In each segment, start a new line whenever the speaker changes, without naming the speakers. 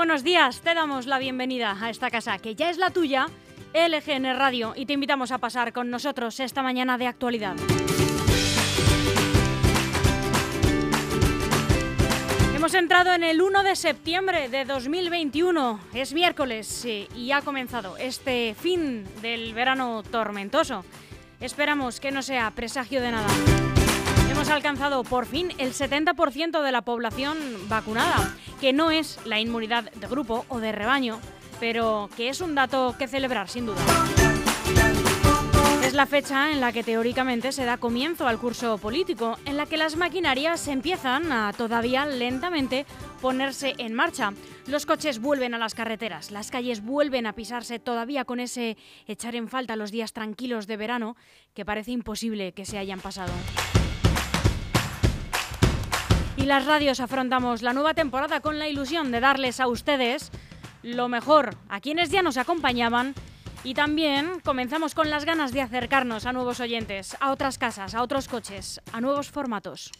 buenos días, te damos la bienvenida a esta casa que ya es la tuya, LGN Radio, y te invitamos a pasar con nosotros esta mañana de actualidad. Hemos entrado en el 1 de septiembre de 2021, es miércoles y ha comenzado este fin del verano tormentoso. Esperamos que no sea presagio de nada. Hemos alcanzado por fin el 70% de la población vacunada, que no es la inmunidad de grupo o de rebaño, pero que es un dato que celebrar sin duda. Es la fecha en la que teóricamente se da comienzo al curso político, en la que las maquinarias empiezan a todavía lentamente ponerse en marcha. Los coches vuelven a las carreteras, las calles vuelven a pisarse todavía con ese echar en falta los días tranquilos de verano que parece imposible que se hayan pasado. Y las radios afrontamos la nueva temporada con la ilusión de darles a ustedes lo mejor a quienes ya nos acompañaban y también comenzamos con las ganas de acercarnos a nuevos oyentes, a otras casas, a otros coches, a nuevos formatos.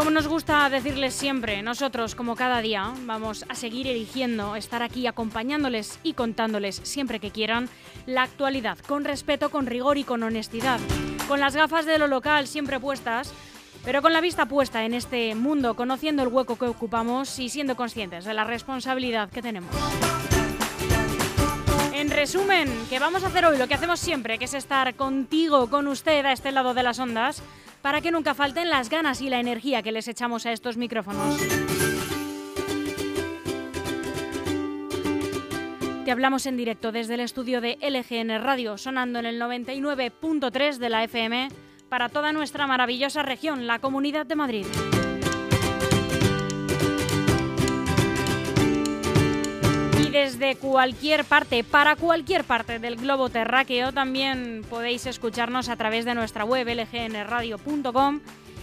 Como nos gusta decirles siempre, nosotros como cada día vamos a seguir eligiendo estar aquí acompañándoles y contándoles siempre que quieran la actualidad, con respeto, con rigor y con honestidad, con las gafas de lo local siempre puestas pero con la vista puesta en este mundo, conociendo el hueco que ocupamos y siendo conscientes de la responsabilidad que tenemos. En resumen, ¿qué vamos a hacer hoy? Lo que hacemos siempre, que es estar contigo, con usted a este lado de las ondas, para que nunca falten las ganas y la energía que les echamos a estos micrófonos. Te hablamos en directo desde el estudio de LGN Radio, sonando en el 99.3 de la FM para toda nuestra maravillosa región, la Comunidad de Madrid. Desde cualquier parte, para cualquier parte del globo terráqueo, también podéis escucharnos a través de nuestra web lgnradio.com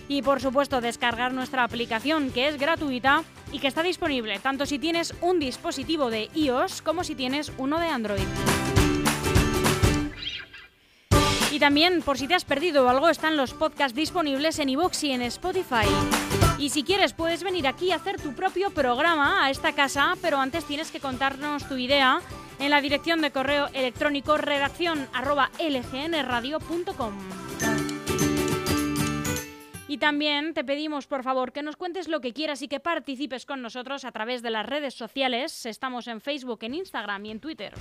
y por supuesto descargar nuestra aplicación que es gratuita y que está disponible tanto si tienes un dispositivo de iOS como si tienes uno de Android. Y también, por si te has perdido algo, están los podcasts disponibles en iVoox y en Spotify. Y si quieres, puedes venir aquí a hacer tu propio programa a esta casa, pero antes tienes que contarnos tu idea en la dirección de correo electrónico redacción lgnradio.com. Y también te pedimos, por favor, que nos cuentes lo que quieras y que participes con nosotros a través de las redes sociales. Estamos en Facebook, en Instagram y en Twitter.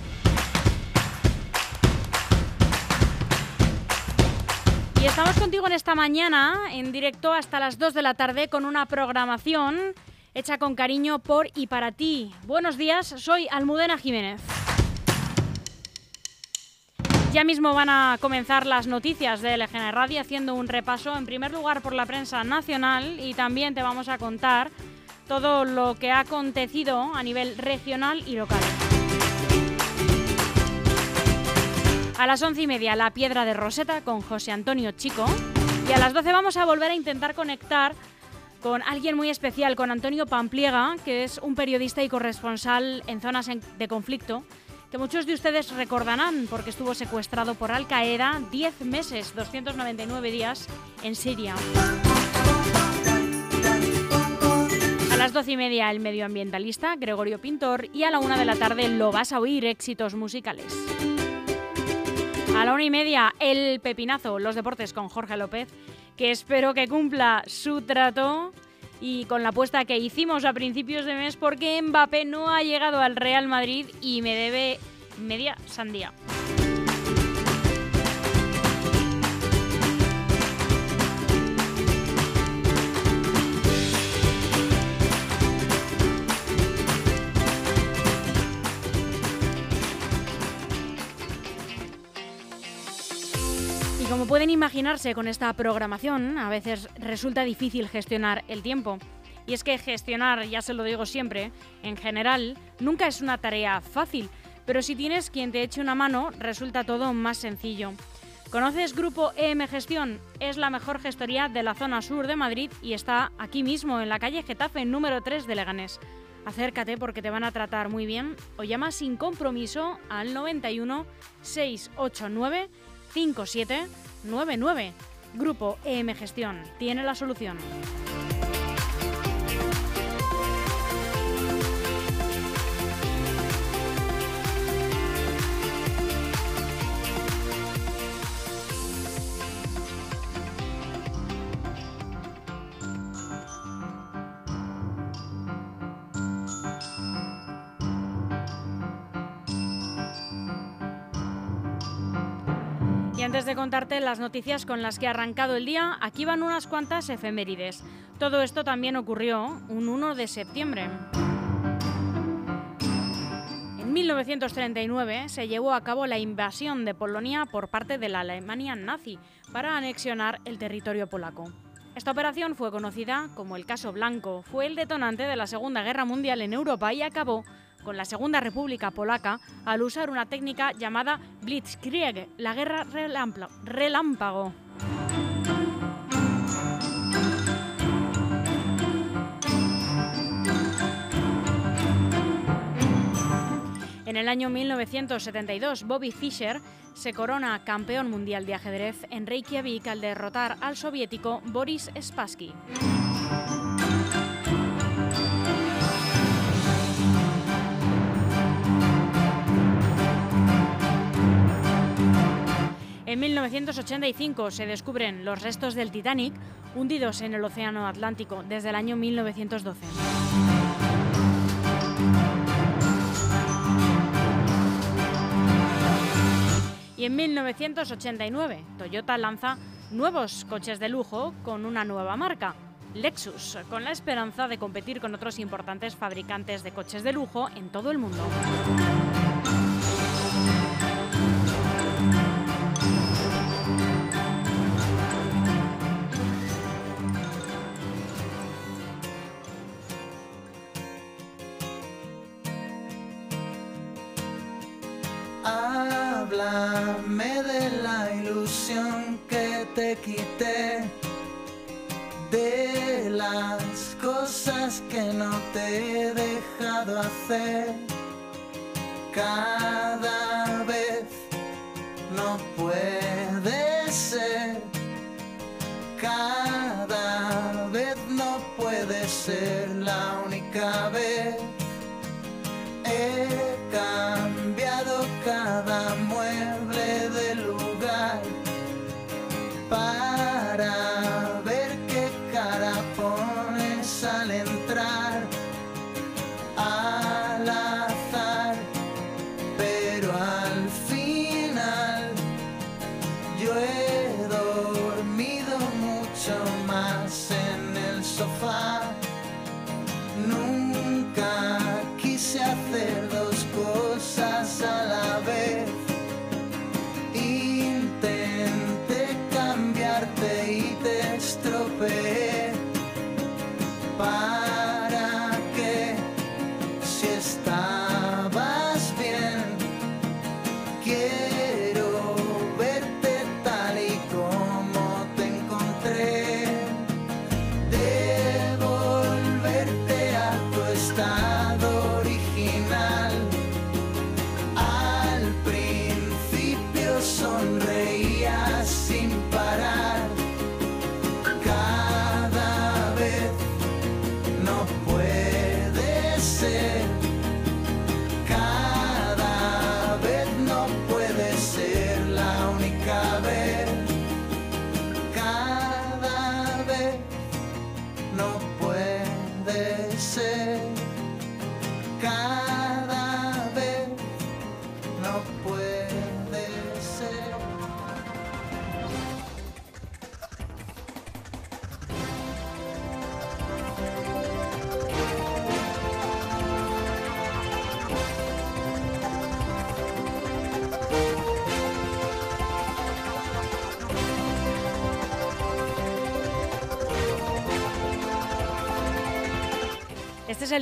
Estamos contigo en esta mañana, en directo hasta las 2 de la tarde, con una programación hecha con cariño por y para ti. Buenos días, soy Almudena Jiménez. Ya mismo van a comenzar las noticias de LGN Radio haciendo un repaso en primer lugar por la prensa nacional y también te vamos a contar todo lo que ha acontecido a nivel regional y local. A las once y media, La Piedra de Roseta con José Antonio Chico. Y a las doce vamos a volver a intentar conectar con alguien muy especial, con Antonio Pampliega, que es un periodista y corresponsal en zonas de conflicto, que muchos de ustedes recordarán porque estuvo secuestrado por Al Qaeda 10 meses, 299 días en Siria. A las doce y media, el medioambientalista Gregorio Pintor y a la una de la tarde lo vas a oír éxitos musicales. A la una y media, el pepinazo, los deportes con Jorge López, que espero que cumpla su trato y con la apuesta que hicimos a principios de mes porque Mbappé no ha llegado al Real Madrid y me debe media sandía. Pueden imaginarse con esta programación, a veces resulta difícil gestionar el tiempo. Y es que gestionar, ya se lo digo siempre, en general, nunca es una tarea fácil, pero si tienes quien te eche una mano, resulta todo más sencillo. ¿Conoces Grupo EM Gestión? Es la mejor gestoría de la zona sur de Madrid y está aquí mismo, en la calle Getafe, número 3 de Leganés. Acércate porque te van a tratar muy bien o llama sin compromiso al 91 689 5799. Grupo EM Gestión tiene la solución. Las noticias con las que ha arrancado el día, aquí van unas cuantas efemérides. Todo esto también ocurrió un 1 de septiembre. En 1939 se llevó a cabo la invasión de Polonia por parte de la Alemania nazi para anexionar el territorio polaco. Esta operación fue conocida como el Caso Blanco, fue el detonante de la Segunda Guerra Mundial en Europa y acabó con la Segunda República Polaca al usar una técnica llamada Blitzkrieg, la guerra relámpago. En el año 1972, Bobby Fischer se corona campeón mundial de ajedrez en Reykjavik al derrotar al soviético Boris Spassky. En 1985 se descubren los restos del Titanic hundidos en el Océano Atlántico desde el año 1912. Y en 1989 Toyota lanza nuevos coches de lujo con una nueva marca, Lexus, con la esperanza de competir con otros importantes fabricantes de coches de lujo en todo el mundo.
Cada vez no puede ser, cada vez no puede ser la única vez. He cambiado cada mueble de lugar para ver qué cara pones al entrar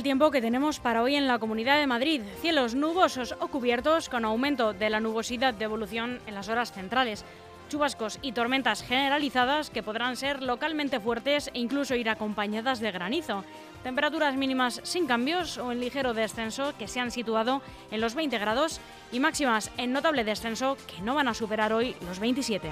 tiempo que tenemos para hoy en la Comunidad de Madrid. Cielos nubosos o cubiertos con aumento de la nubosidad de evolución en las horas centrales. Chubascos y tormentas generalizadas que podrán ser localmente fuertes e incluso ir acompañadas de granizo. Temperaturas mínimas sin cambios o en ligero descenso que se han situado en los 20 grados y máximas en notable descenso que no van a superar hoy los 27.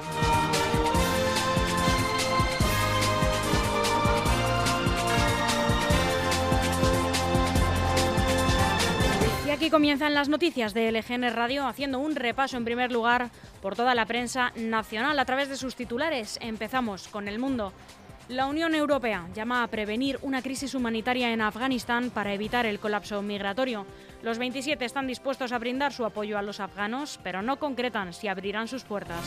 Aquí comienzan las noticias de LGN Radio, haciendo un repaso en primer lugar por toda la prensa nacional a través de sus titulares. Empezamos con el mundo. La Unión Europea llama a prevenir una crisis humanitaria en Afganistán para evitar el colapso migratorio. Los 27 están dispuestos a brindar su apoyo a los afganos, pero no concretan si abrirán sus puertas.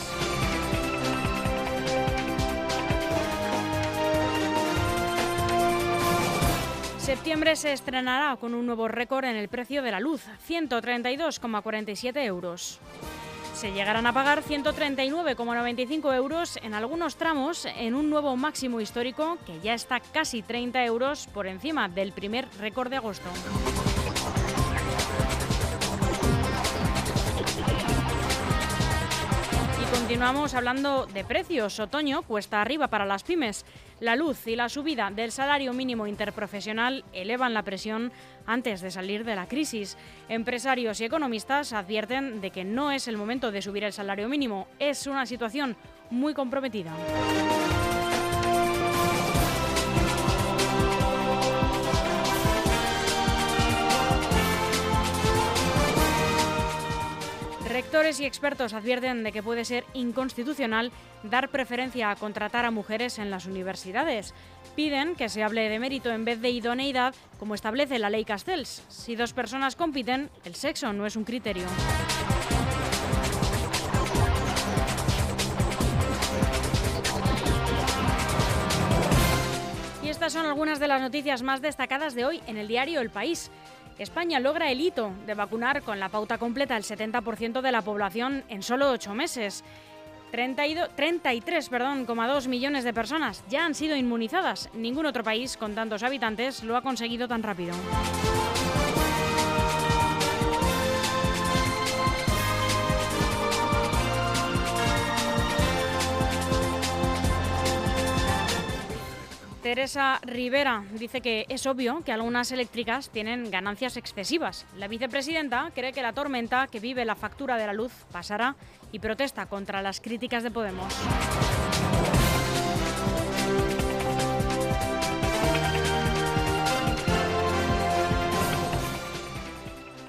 Septiembre se estrenará con un nuevo récord en el precio de la luz, 132,47 euros. Se llegarán a pagar 139,95 euros en algunos tramos en un nuevo máximo histórico que ya está casi 30 euros por encima del primer récord de agosto. Continuamos hablando de precios. Otoño cuesta arriba para las pymes. La luz y la subida del salario mínimo interprofesional elevan la presión antes de salir de la crisis. Empresarios y economistas advierten de que no es el momento de subir el salario mínimo. Es una situación muy comprometida. Rectores y expertos advierten de que puede ser inconstitucional dar preferencia a contratar a mujeres en las universidades. Piden que se hable de mérito en vez de idoneidad, como establece la ley Castells. Si dos personas compiten, el sexo no es un criterio. Y estas son algunas de las noticias más destacadas de hoy en el diario El País. España logra el hito de vacunar con la pauta completa el 70% de la población en solo ocho meses. 33,2 millones de personas ya han sido inmunizadas. Ningún otro país con tantos habitantes lo ha conseguido tan rápido. Teresa Rivera dice que es obvio que algunas eléctricas tienen ganancias excesivas. La vicepresidenta cree que la tormenta que vive la factura de la luz pasará y protesta contra las críticas de Podemos.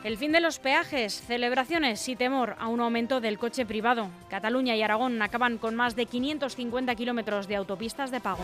El fin de los peajes, celebraciones y temor a un aumento del coche privado. Cataluña y Aragón acaban con más de 550 kilómetros de autopistas de pago.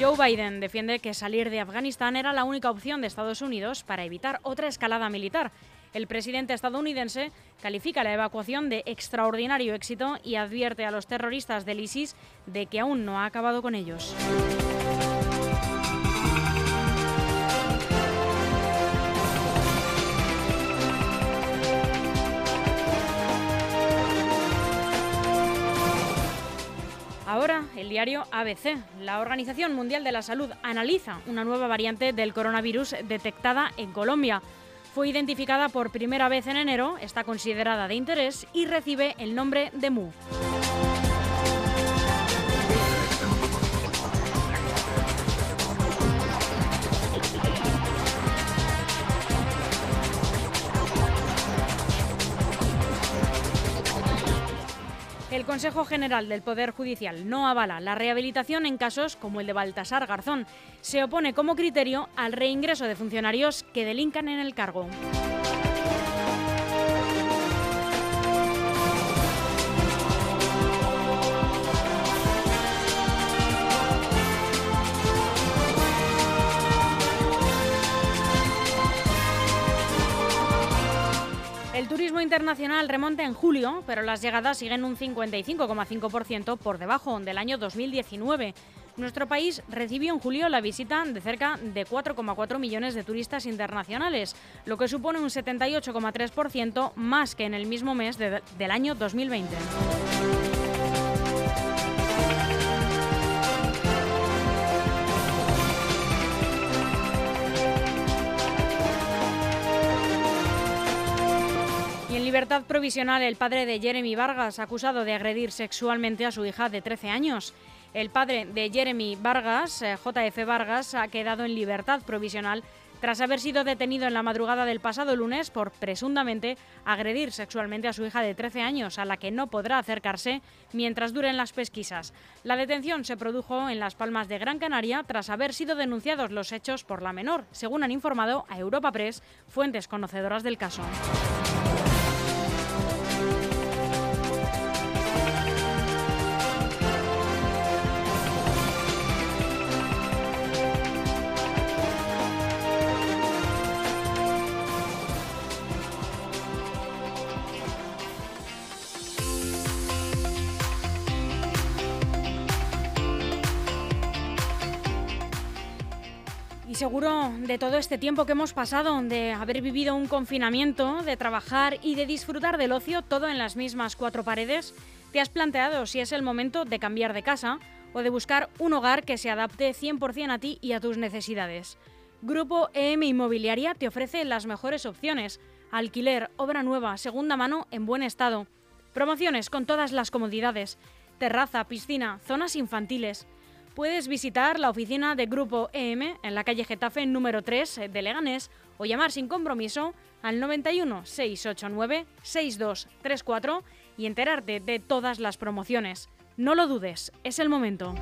Joe Biden defiende que salir de Afganistán era la única opción de Estados Unidos para evitar otra escalada militar. El presidente estadounidense califica la evacuación de extraordinario éxito y advierte a los terroristas del ISIS de que aún no ha acabado con ellos. Ahora, el diario ABC. La Organización Mundial de la Salud analiza una nueva variante del coronavirus detectada en Colombia. Fue identificada por primera vez en enero, está considerada de interés y recibe el nombre de MU. Consejo General del Poder Judicial no avala la rehabilitación en casos como el de Baltasar Garzón. Se opone como criterio al reingreso de funcionarios que delincan en el cargo. El turismo internacional remonta en julio, pero las llegadas siguen un 55,5% por debajo del año 2019. Nuestro país recibió en julio la visita de cerca de 4,4 millones de turistas internacionales, lo que supone un 78,3% más que en el mismo mes de, del año 2020. Libertad provisional el padre de Jeremy Vargas, acusado de agredir sexualmente a su hija de 13 años. El padre de Jeremy Vargas, eh, JF Vargas, ha quedado en libertad provisional tras haber sido detenido en la madrugada del pasado lunes por presuntamente agredir sexualmente a su hija de 13 años, a la que no podrá acercarse mientras duren las pesquisas. La detención se produjo en Las Palmas de Gran Canaria tras haber sido denunciados los hechos por la menor, según han informado a Europa Press fuentes conocedoras del caso. Seguro de todo este tiempo que hemos pasado, de haber vivido un confinamiento, de trabajar y de disfrutar del ocio todo en las mismas cuatro paredes, te has planteado si es el momento de cambiar de casa o de buscar un hogar que se adapte 100% a ti y a tus necesidades. Grupo EM Inmobiliaria te ofrece las mejores opciones, alquiler, obra nueva, segunda mano en buen estado, promociones con todas las comodidades, terraza, piscina, zonas infantiles, puedes visitar la oficina de Grupo EM en la calle Getafe número 3 de Leganés o llamar sin compromiso al 91 689 6234 y enterarte de todas las promociones. No lo dudes, es el momento.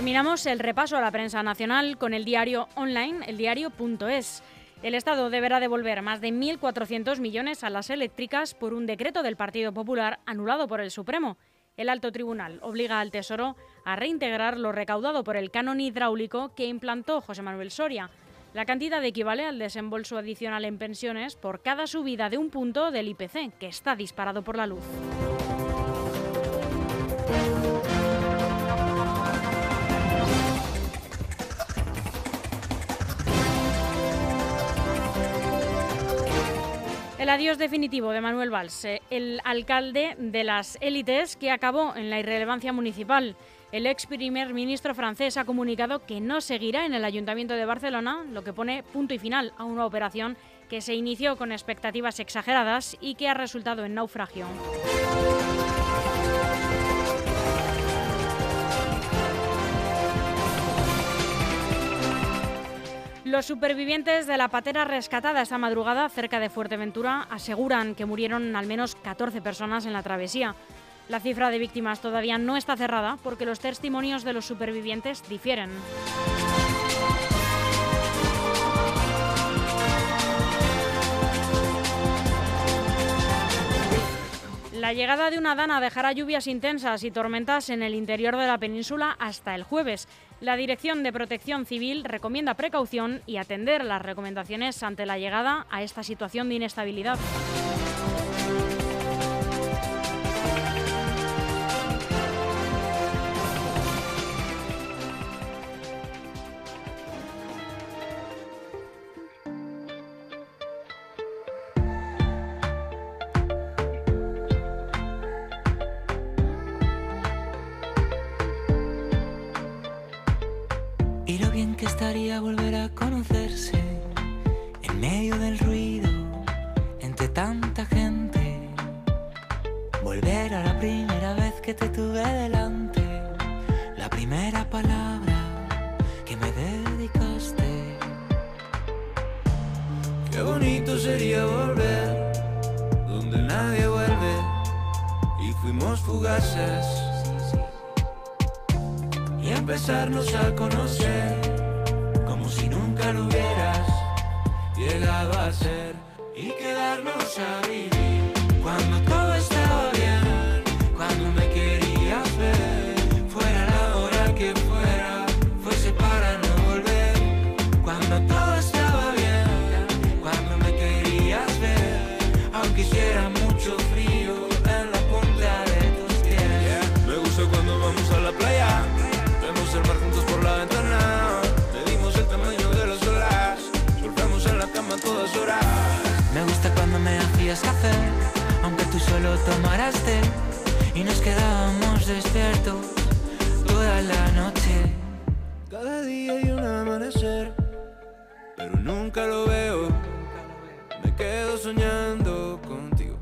Terminamos el repaso a la prensa nacional con el diario online, eldiario.es. El Estado deberá devolver más de 1.400 millones a las eléctricas por un decreto del Partido Popular anulado por el Supremo. El alto tribunal obliga al Tesoro a reintegrar lo recaudado por el canon hidráulico que implantó José Manuel Soria. La cantidad equivale al desembolso adicional en pensiones por cada subida de un punto del IPC, que está disparado por la luz. El adiós definitivo de Manuel Valls, eh, el alcalde de las élites que acabó en la irrelevancia municipal. El ex primer ministro francés ha comunicado que no seguirá en el Ayuntamiento de Barcelona, lo que pone punto y final a una operación que se inició con expectativas exageradas y que ha resultado en naufragio. Los supervivientes de la patera rescatada esta madrugada cerca de Fuerteventura aseguran que murieron al menos 14 personas en la travesía. La cifra de víctimas todavía no está cerrada porque los testimonios de los supervivientes difieren. La llegada de una dana dejará lluvias intensas y tormentas en el interior de la península hasta el jueves. La Dirección de Protección Civil recomienda precaución y atender las recomendaciones ante la llegada a esta situación de inestabilidad.
Volver a conocerse en medio del ruido, entre tanta gente. Volver a la primera vez que te tuve delante, la primera palabra que me dedicaste.
Qué bonito sería volver donde nadie vuelve y fuimos fugaces y empezarnos a conocer lo hubieras llegado a ser y quedarnos a vivir. Cuando todo estaba bien, cuando me querías ver, fuera la hora que fuera, fuese para no volver, cuando todo estaba bien, cuando me querías ver, aunque hiciera mucho frío Me gusta cuando
me hacías café, aunque tú solo tomaras té y nos quedábamos despiertos
toda la noche.
Cada día hay un amanecer, pero nunca lo veo. Me quedo soñando contigo,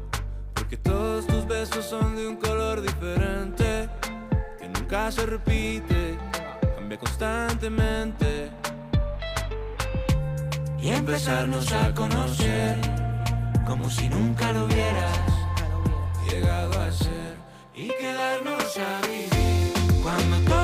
porque todos tus besos son de un color diferente, que nunca se repite, cambia constantemente. Y empezarnos a conocer, como si nunca lo hubieras llegado a ser, y quedarnos a vivir. Cuando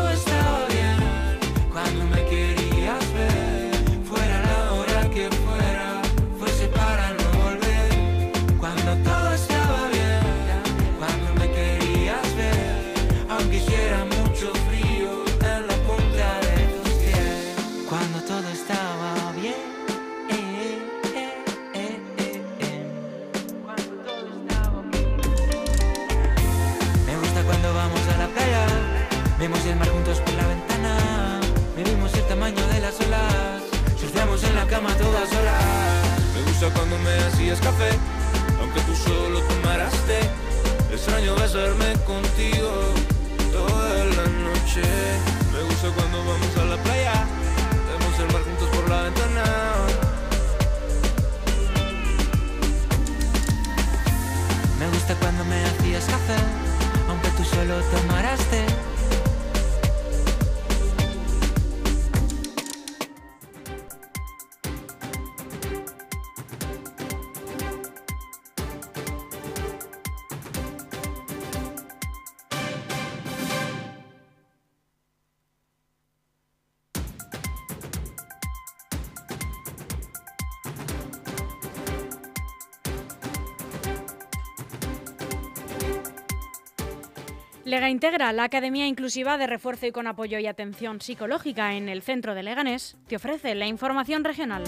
Lega Integra, la Academia Inclusiva de Refuerzo y con Apoyo y Atención Psicológica en el centro de Leganés, te ofrece la información regional.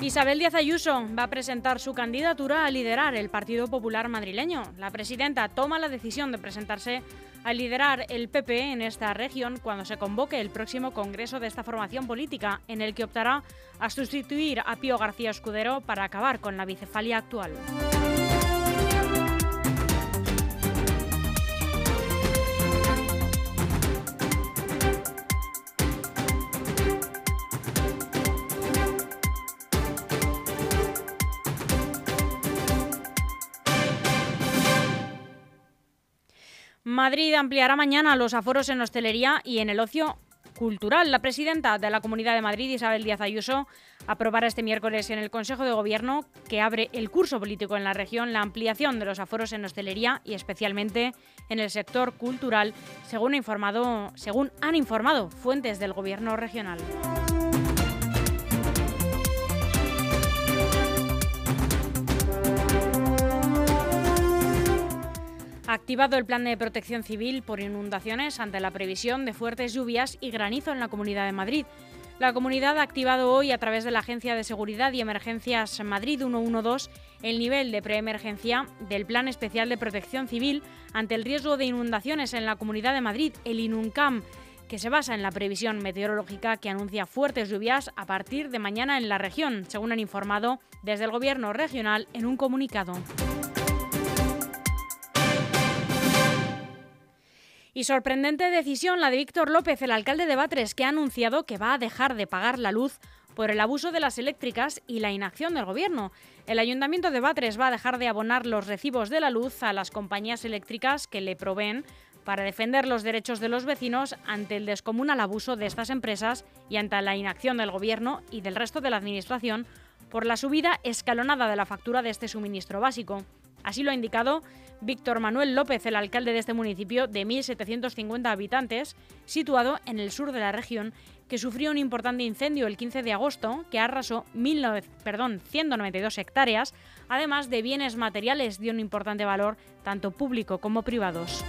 Isabel Díaz Ayuso va a presentar su candidatura a liderar el Partido Popular madrileño. La presidenta toma la decisión de presentarse a liderar el PP en esta región cuando se convoque el próximo congreso de esta formación política, en el que optará a sustituir a Pío García Escudero para acabar con la bicefalia actual. Madrid ampliará mañana los aforos en hostelería y en el ocio cultural. La presidenta de la Comunidad de Madrid, Isabel Díaz Ayuso, aprobará este miércoles en el Consejo de Gobierno, que abre el curso político en la región, la ampliación de los aforos en hostelería y especialmente en el sector cultural, según, han informado fuentes del Gobierno regional. Activado el plan de protección civil por inundaciones ante la previsión de fuertes lluvias y granizo en la Comunidad de Madrid. La comunidad ha activado hoy a través de la Agencia de Seguridad y Emergencias Madrid 112 el nivel de preemergencia del Plan Especial de Protección Civil ante el riesgo de inundaciones en la Comunidad de Madrid, el INUNCAM, que se basa en la previsión meteorológica que anuncia fuertes lluvias a partir de mañana en la región, según han informado desde el Gobierno regional en un comunicado. Y sorprendente decisión la de Víctor López, el alcalde de Batres, que ha anunciado que va a dejar de pagar la luz por el abuso de las eléctricas y la inacción del gobierno. El ayuntamiento de Batres va a dejar de abonar los recibos de la luz a las compañías eléctricas que le proveen para defender los derechos de los vecinos ante el descomunal abuso de estas empresas y ante la inacción del gobierno y del resto de la administración por la subida escalonada de la factura de este suministro básico. Así lo ha indicado Víctor Manuel López, el alcalde de este municipio de 1.750 habitantes, situado en el sur de la región, que sufrió un importante incendio el 15 de agosto que arrasó 19, perdón, 192 hectáreas, además de bienes materiales de un importante valor, tanto público como privados.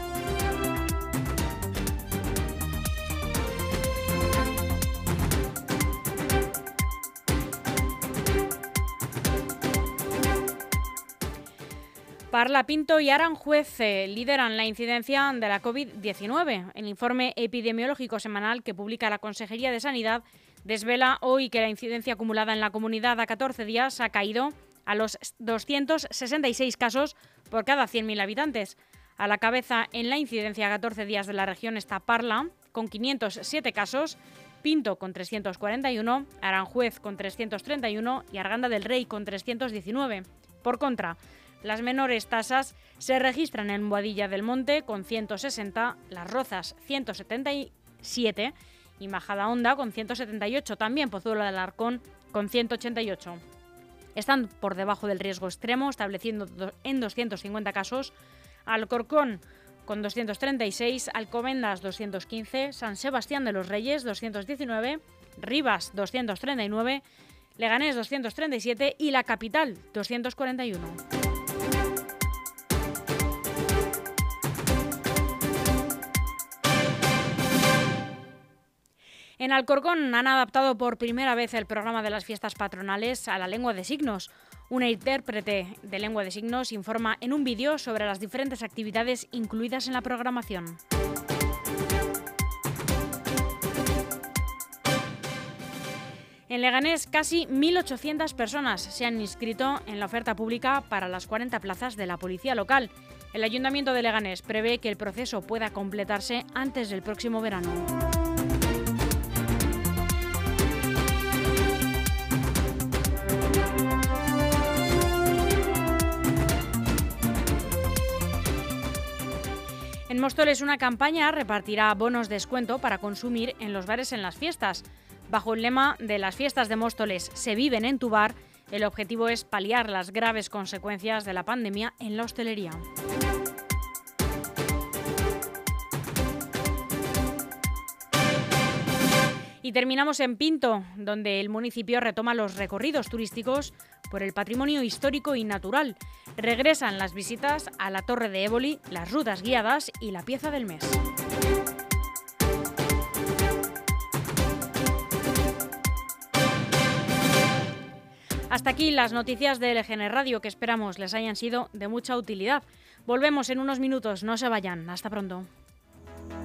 Parla Pinto y Aranjuez lideran la incidencia de la COVID-19. El informe epidemiológico semanal que publica la Consejería de Sanidad desvela hoy que la incidencia acumulada en la comunidad a 14 días ha caído a los 266 casos por cada 100.000 habitantes. A la cabeza en la incidencia a 14 días de la región está Parla, con 507 casos, Pinto con 341, Aranjuez con 331 y Arganda del Rey con 319. Por contra, las menores tasas se registran en Boadilla del Monte con 160, Las Rozas 177 y Majada Honda con 178, también Pozuelo del Arcón con 188. Están por debajo del riesgo extremo, estableciendo en 250 casos Alcorcón con 236, Alcobendas 215, San Sebastián de los Reyes 219, Rivas 239, Leganés 237 y la capital 241. En Alcorcón han adaptado por primera vez el programa de las fiestas patronales a la lengua de signos. Una intérprete de lengua de signos informa en un vídeo sobre las diferentes actividades incluidas en la programación. En Leganés, casi 1.800 personas se han inscrito en la oferta pública para las 40 plazas de la policía local. El Ayuntamiento de Leganés prevé que el proceso pueda completarse antes del próximo verano. Móstoles una campaña repartirá bonos de descuento para consumir en los bares en las fiestas. Bajo el lema de las fiestas de Móstoles se viven en tu bar, el objetivo es paliar las graves consecuencias de la pandemia en la hostelería. Y terminamos en Pinto, donde el municipio retoma los recorridos turísticos por el patrimonio histórico y natural. Regresan las visitas a la Torre de Éboli, las rutas guiadas y la pieza del mes. Hasta aquí las noticias de LGN Radio que esperamos les hayan sido de mucha utilidad. Volvemos en unos minutos, no se vayan. Hasta pronto.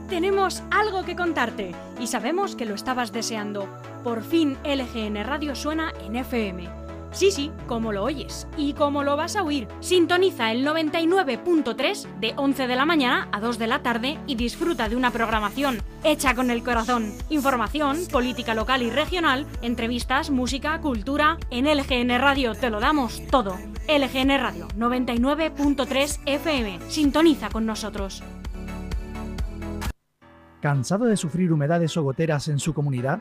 Tenemos algo que contarte y sabemos que lo estabas deseando. Por fin LGN Radio suena en FM. Sí, sí, como lo oyes y como lo vas a oír. Sintoniza el 99.3 de 11 de la mañana a 2 de la tarde y disfruta de una programación hecha con el corazón. Información, política local y regional, entrevistas, música, cultura. En LGN Radio te lo damos todo. LGN Radio 99.3 FM. Sintoniza con nosotros.
¿Cansado de sufrir humedades o goteras en su comunidad?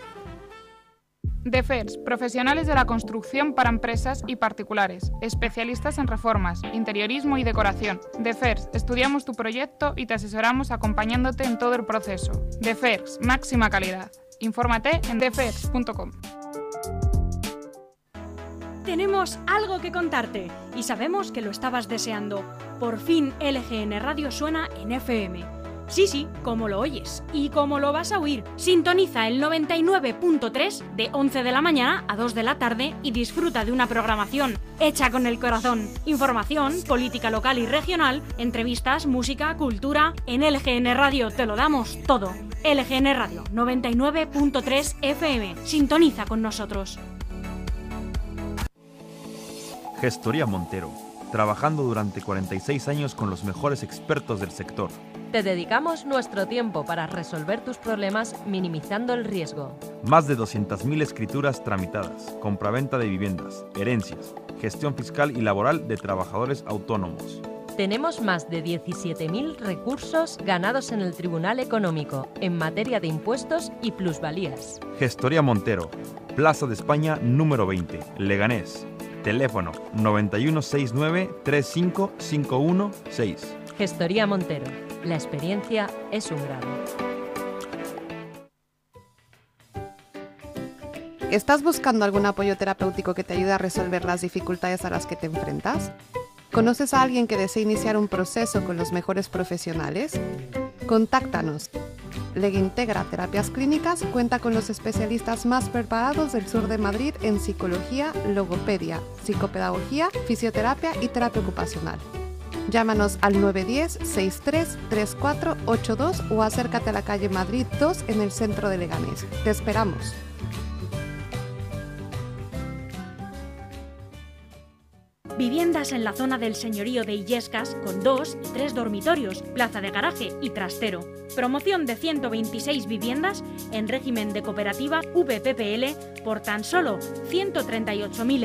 DEFERS, profesionales de la construcción para empresas y particulares, especialistas en reformas, interiorismo y decoración. DEFERS, estudiamos tu proyecto y te asesoramos acompañándote en todo el proceso. DEFERS, máxima calidad. Infórmate en defers.com.
Tenemos algo que contarte y sabemos que lo estabas deseando. Por fin LGN Radio suena en FM Sí, sí, como lo oyes y como lo vas a oír. Sintoniza el 99.3 de 11 de la mañana a 2 de la tarde y disfruta de una programación hecha con el corazón. Información, política local y regional, entrevistas, música, cultura. En LGN Radio te lo damos todo. LGN Radio 99.3 FM. Sintoniza con nosotros.
Gestoría Montero, trabajando durante 46 años con los mejores expertos del sector
te dedicamos nuestro tiempo para resolver tus problemas minimizando el riesgo.
Más de 200.000 escrituras tramitadas, compraventa de viviendas, herencias, gestión fiscal y laboral de trabajadores autónomos.
Tenemos más de 17.000 recursos ganados en el Tribunal Económico en materia de impuestos y plusvalías.
Gestoría Montero, Plaza de España número 20, Leganés. Teléfono 9169 35516.
Gestoría Montero la experiencia es un grado.
¿Estás buscando algún apoyo terapéutico que te ayude a resolver las dificultades a las que te enfrentas? ¿Conoces a alguien que desee iniciar un proceso con los mejores profesionales? Contáctanos Lega Integra Terapias Clínicas cuenta con los especialistas más preparados del sur de Madrid en psicología, logopedia, psicopedagogía, fisioterapia y terapia ocupacional. Llámanos al 910-633482 o acércate a la calle Madrid 2 en el centro de Leganés. Te esperamos.
Viviendas en la zona del señorío de Illescas con dos y tres dormitorios, plaza de garaje y trastero. Promoción de 126 viviendas en régimen de cooperativa VPPL por tan solo 138.000